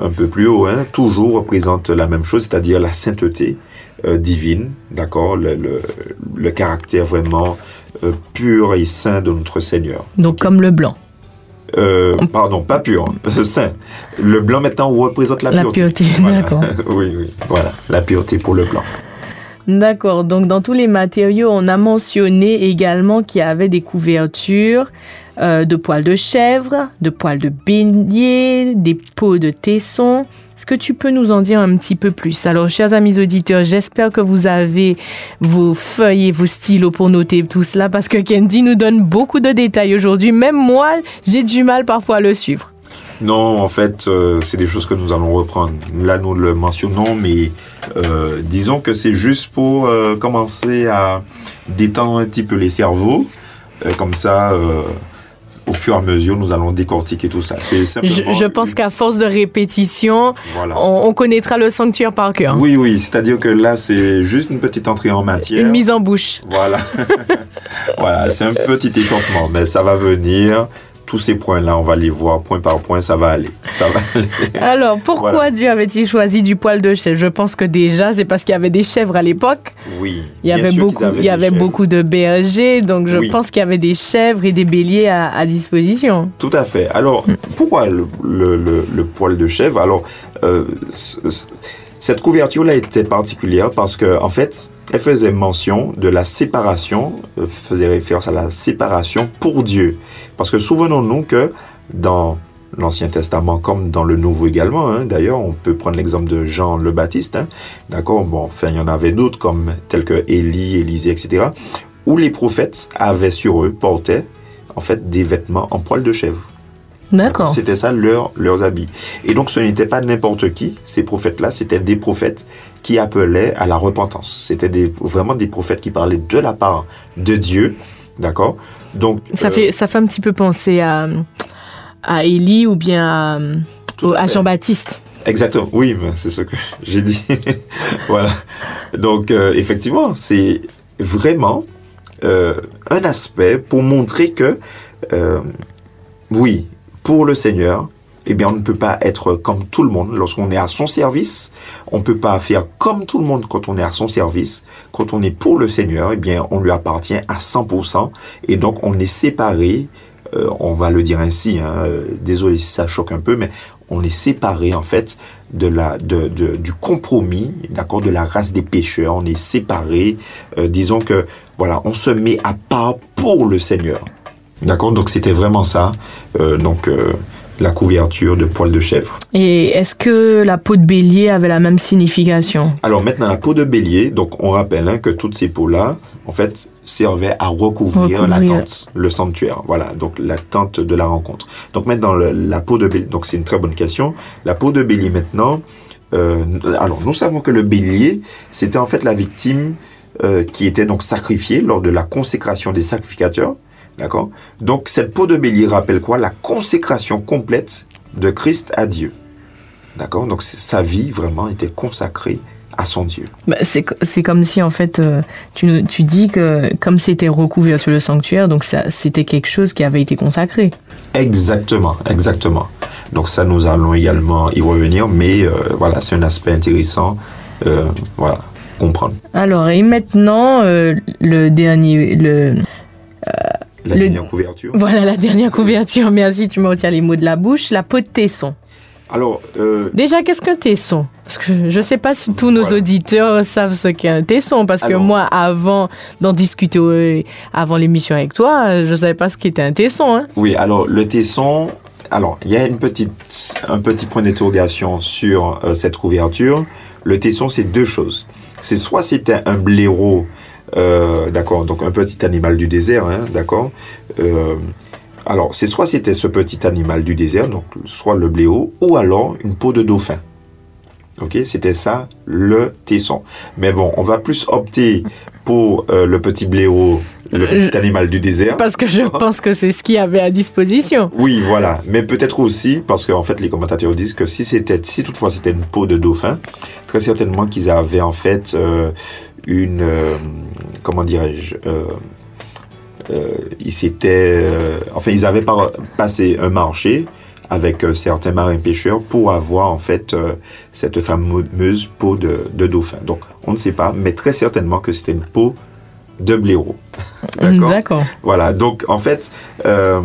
un peu plus haut, hein, toujours représente la même chose, c'est-à-dire la sainteté euh, divine, d'accord, le, le- le caractère vraiment euh, pur et saint de notre Seigneur. Donc, comme le blanc. Euh, pardon, pas pur, saint. Le blanc, maintenant, représente la, La pureté. pureté, Voilà. d'accord. oui, oui, voilà, la pureté pour le blanc. D'accord. Donc, dans tous les matériaux, on a mentionné également qu'il y avait des couvertures euh, de poils de chèvre, de poils de bélier, des peaux de tesson. Est-ce que tu peux nous en dire un petit peu plus? Alors, chers amis auditeurs, j'espère que vous avez vos feuilles et vos stylos pour noter tout cela parce que Candy nous donne beaucoup de détails aujourd'hui. Même moi, j'ai du mal parfois à le suivre. Non, en fait, euh, c'est des choses que nous allons reprendre. Là, nous le mentionnons, mais euh, disons que c'est juste pour euh, commencer à détendre un petit peu les cerveaux. Comme ça, au fur et à mesure, nous allons décortiquer tout ça. C'est Je, pense une- qu'à force de répétition, Voilà. on, on connaîtra le sanctuaire par cœur. Oui, oui, c'est-à-dire que là, c'est juste une petite entrée en matière. Une mise en bouche. Voilà. voilà, c'est un petit échauffement, mais ça va venir. Tous ces points-là, on va les voir point par point, ça va aller. Ça va aller. Alors, pourquoi Voilà. Dieu avait-il choisi du poil de chèvre? Je pense que déjà, c'est parce qu'il y avait des chèvres à l'époque. Oui. Il y avait beaucoup, il y avait chèvres. beaucoup de bergers, donc je Oui. pense qu'il y avait des chèvres et des béliers à, à disposition. Tout à fait. Alors, pourquoi le, le- le- le poil de chèvre? Alors, euh, cette couverture-là était particulière parce que, en fait, elle faisait mention de la séparation, euh, faisait référence à la séparation pour Dieu. Parce que souvenons-nous que dans l'Ancien Testament comme dans le Nouveau également, hein, d'ailleurs, on peut prendre l'exemple de Jean le Baptiste, hein, d'accord? Bon, enfin, il y en avait d'autres comme tels que Élie, Élisée, etc., où les prophètes avaient sur eux, portaient, en fait, des vêtements en poil de chèvre. D'accord. C'était ça leur, leurs habits. Et donc ce n'était pas n'importe qui, ces prophètes-là, c'était des prophètes qui appelaient à la repentance. C'était des, vraiment des prophètes qui parlaient de la part de Dieu, d'accord? Donc Ça, euh, fait, ça fait un petit peu penser à, à Élie ou bien à. Jean-Baptiste. Exactement, oui, c'est ce que j'ai dit. voilà. Donc, euh, effectivement, c'est vraiment euh, un aspect pour montrer que, euh, oui, pour le Seigneur, eh bien, on ne peut pas être comme tout le monde lorsqu'on est à son service. On ne peut pas faire comme tout le monde quand on est à son service. Quand on est pour le Seigneur, eh bien, on lui appartient à 100%. Et donc, on est séparé, euh, on va le dire ainsi, hein, euh, désolé si ça choque un peu, mais on est séparé, en fait, de la, de, de- du compromis, d'accord, de la race des pécheurs. On est séparé. Euh, disons que, voilà, on se met à part pour le Seigneur. D'accord Donc, c'était vraiment ça. Euh, donc, euh, la couverture de poils de chèvre. Et est-ce que la peau de bélier avait la même signification? Alors maintenant, la peau de bélier, donc on rappelle hein, que toutes ces peaux-là, en fait, servaient à recouvrir, la tente, le sanctuaire. Voilà, donc la tente de la rencontre. Donc maintenant, le- la peau de bélier, donc c'est une très bonne question. La peau de bélier maintenant, euh, alors nous savons que le bélier, c'était en fait la victime euh, qui était donc sacrifiée lors de la consécration des sacrificateurs. D'accord? Donc cette peau de bélier rappelle quoi? La consécration complète de Christ à Dieu. D'accord? Donc sa vie vraiment était consacrée à son Dieu. Bah, c'est, co- c'est comme si, en fait, euh, tu, tu dis que comme c'était recouvert sur le sanctuaire, donc c'était quelque chose qui avait été consacré. Exactement, exactement. Donc ça, nous allons également y revenir, mais euh, voilà, c'est un aspect intéressant, euh, voilà, comprendre. Alors, et maintenant, euh, le dernier, le, La Le- dernière couverture. voilà la dernière couverture. Merci, tu me retiens les mots de la bouche. La peau de tesson. Alors, euh, Déjà, qu'est-ce qu'un tesson Parce que je ne sais pas si tous nos auditeurs savent ce qu'est un tesson. Parce que moi, avant d'en discuter, euh, avant l'émission avec toi, euh, je ne savais pas ce qu'était un tesson. Hein. oui, alors le tesson, alors il y a une petite, un petit point d'interrogation sur euh, cette couverture. Le tesson, c'est deux choses. C'est soit c'était un blaireau, euh, d'accord, donc un petit animal du désert, hein, d'accord. Euh, alors, c'est soit c'était ce petit animal du désert, donc soit le blaireau, ou alors une peau de dauphin. Ok, c'était ça le tesson. Mais bon, on va plus opter pour euh, le petit blaireau, le petit Je- animal du désert. Parce que je pense que c'est ce qu'il y avait à disposition. Oui, voilà. Mais peut-être aussi parce qu'en fait, les commentateurs disent que si c'était, si toutefois c'était une peau de dauphin, très certainement qu'ils avaient en fait euh, une, euh, comment dirais-je, euh, euh, ils s'étaient, euh, enfin, ils avaient par- passé un marché avec certains marins pêcheurs pour avoir en fait cette fameuse peau de, de dauphin. Donc, on ne sait pas, mais très certainement que c'était une peau de blaireau. D'accord? Voilà, donc en fait, euh,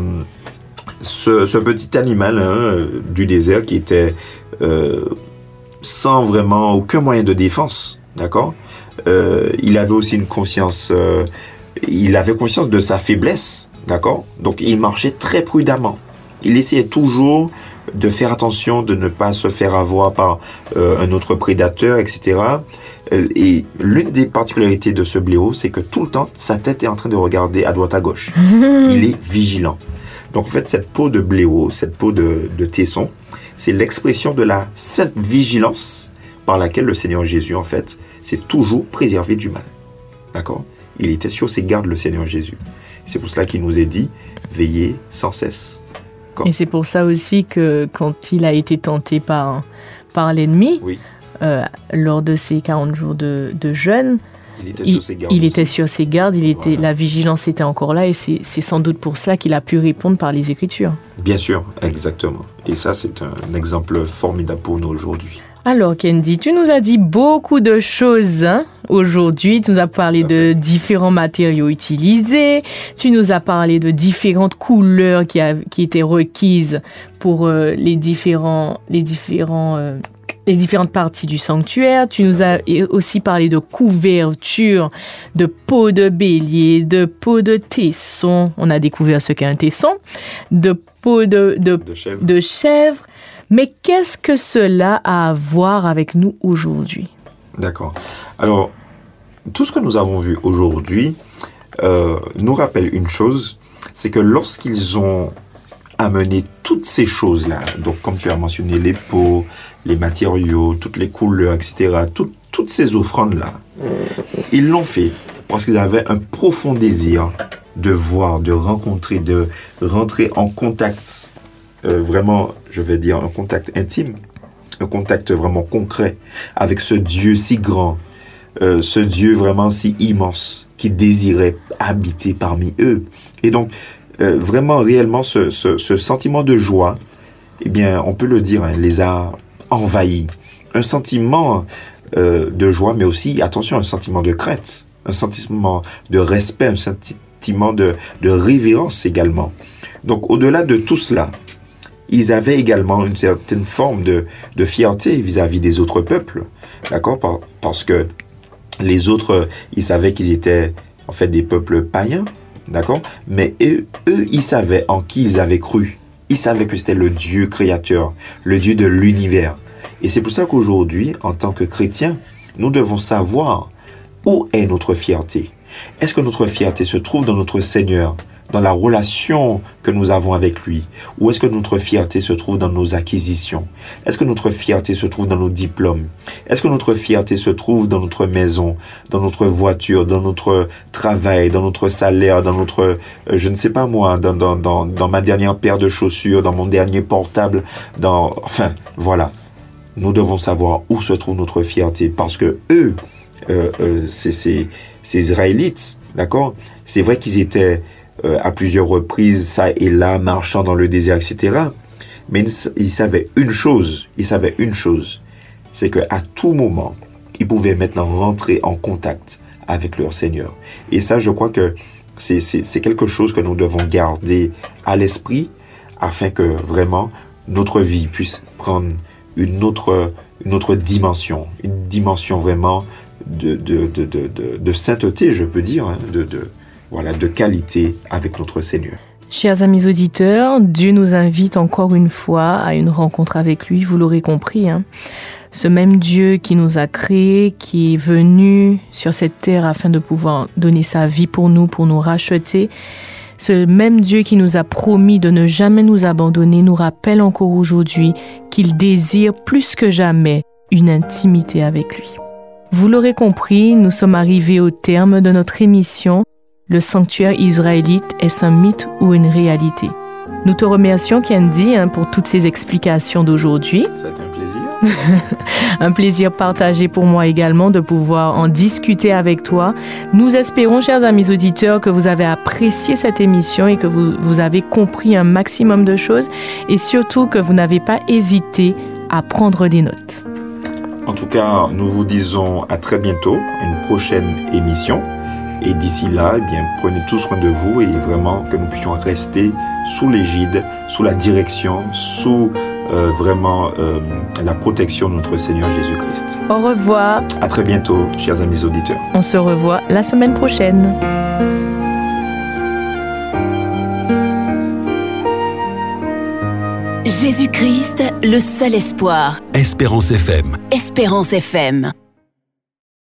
ce, ce petit animal hein, du désert qui était euh, sans vraiment aucun moyen de défense, d'accord? Euh, Il avait aussi une conscience, euh, il avait conscience de sa faiblesse, d'accord? Donc il marchait très prudemment. Il essayait toujours de faire attention de ne pas se faire avoir par euh, un autre prédateur, etc. Et l'une des particularités de ce blaireau, c'est que tout le temps, sa tête est en train de regarder à droite à gauche. Il est vigilant. Donc en fait, cette peau de blaireau, cette peau de, de tesson, c'est l'expression de la sainte vigilance par laquelle le Seigneur Jésus, en fait, s'est toujours préservé du mal. D'accord? Il était sur ses gardes, le Seigneur Jésus. C'est pour cela qu'il nous est dit, veillez sans cesse. Et c'est pour ça aussi que quand il a été tenté par, par l'ennemi, Oui, euh, lors de ces 40 jours de, de jeûne, il était il, sur ses gardes. il était sur ses gardes, il était, Voilà. la vigilance était encore là et c'est sans doute pour cela qu'il a pu répondre par les Écritures. Bien sûr, exactement. Et ça, c'est un exemple formidable pour nous aujourd'hui. Alors Candy, tu nous as dit beaucoup de choses hein, aujourd'hui. Tu nous as parlé de différents matériaux utilisés. Tu nous as parlé de différentes couleurs qui, a- qui étaient requises pour euh, les différents, les différents, euh, les différentes parties du sanctuaire. Tu nous as aussi parlé de couverture, de peau de bélier, de peau de tesson. On a découvert ce qu'est un tesson, de peau de, de De chèvre. de chèvre. Mais qu'est-ce que cela a à voir avec nous aujourd'hui? D'accord. Alors, tout ce que nous avons vu aujourd'hui euh, nous rappelle une chose, c'est que lorsqu'ils ont amené toutes ces choses-là, donc comme tu as mentionné les peaux, les matériaux, toutes les couleurs, etc., tout- toutes ces offrandes-là, ils l'ont fait parce qu'ils avaient un profond désir de voir, de rencontrer, de rentrer en contact, euh, vraiment, je vais dire, un contact intime, un contact vraiment concret avec ce Dieu si grand, euh, ce Dieu vraiment si immense, qui désirait habiter parmi eux. Et donc, euh, vraiment, réellement, ce, ce- sentiment de joie, eh bien, on peut le dire, hein, les a envahis. Un sentiment euh, de joie, mais aussi, attention, un sentiment de crainte, un sentiment de respect, un sentiment de, de révérence également. Donc, au-delà de tout cela, ils avaient également une certaine forme de, de fierté vis-à-vis des autres peuples, d'accord Par- Parce que les autres, ils savaient qu'ils étaient en fait des peuples païens, d'accord Mais eux, eux, ils savaient en qui ils avaient cru. Ils savaient que c'était le Dieu créateur, le Dieu de l'univers. Et c'est pour ça qu'aujourd'hui, en tant que chrétiens, nous devons savoir où est notre fierté. Est-ce que notre fierté se trouve dans notre Seigneur, dans la relation que nous avons avec lui. Ou est-ce que notre fierté se trouve dans nos acquisitions? Est-ce que notre fierté se trouve dans nos diplômes? Est-ce que notre fierté se trouve dans notre maison, dans notre voiture, dans notre travail, dans notre salaire, dans notre, euh, je ne sais pas moi, dans, dans, dans, dans ma dernière paire de chaussures, dans mon dernier portable, dans... Enfin, voilà. Nous devons savoir où se trouve notre fierté parce que eux, euh, euh, ces, ces Israélites, d'accord? C'est vrai qu'ils étaient euh, à plusieurs reprises, ça et là, marchant dans le désert, etc. Mais ils savaient une chose, ils savaient une chose, c'est qu'à tout moment, ils pouvaient maintenant rentrer en contact avec leur Seigneur. Et ça, je crois que c'est quelque chose que nous devons garder à l'esprit afin que vraiment notre vie puisse prendre une autre, une autre dimension, une dimension vraiment de, de, de- de sainteté, je peux dire, hein, de, de, voilà, de qualité avec notre Seigneur. Chers amis auditeurs, Dieu nous invite encore une fois à une rencontre avec lui, vous l'aurez compris. hein. Ce même Dieu qui nous a créés, qui est venu sur cette terre afin de pouvoir donner sa vie pour nous, pour nous racheter, ce même Dieu qui nous a promis de ne jamais nous abandonner nous rappelle encore aujourd'hui qu'il désire plus que jamais une intimité avec lui. Vous l'aurez compris, nous sommes arrivés au terme de notre émission le sanctuaire israélite est-ce un mythe ou une réalité Nous te remercions, Candy, hein, pour toutes ces explications d'aujourd'hui. Ça a été un plaisir. Un plaisir partagé pour moi également de pouvoir en discuter avec toi. Nous espérons, chers amis auditeurs, que vous avez apprécié cette émission et que vous, vous avez compris un maximum de choses et surtout que vous n'avez pas hésité à prendre des notes. En tout cas, nous vous disons à très bientôt, une prochaine émission. Et d'ici là, eh bien, prenez tout soin de vous et vraiment que nous puissions rester sous l'égide, sous la direction, sous euh, vraiment euh, la protection de notre Seigneur Jésus-Christ. Au revoir, À très bientôt, chers amis auditeurs. on se revoit la semaine prochaine. Jésus-Christ, le seul espoir. Espérance FM. Espérance FM.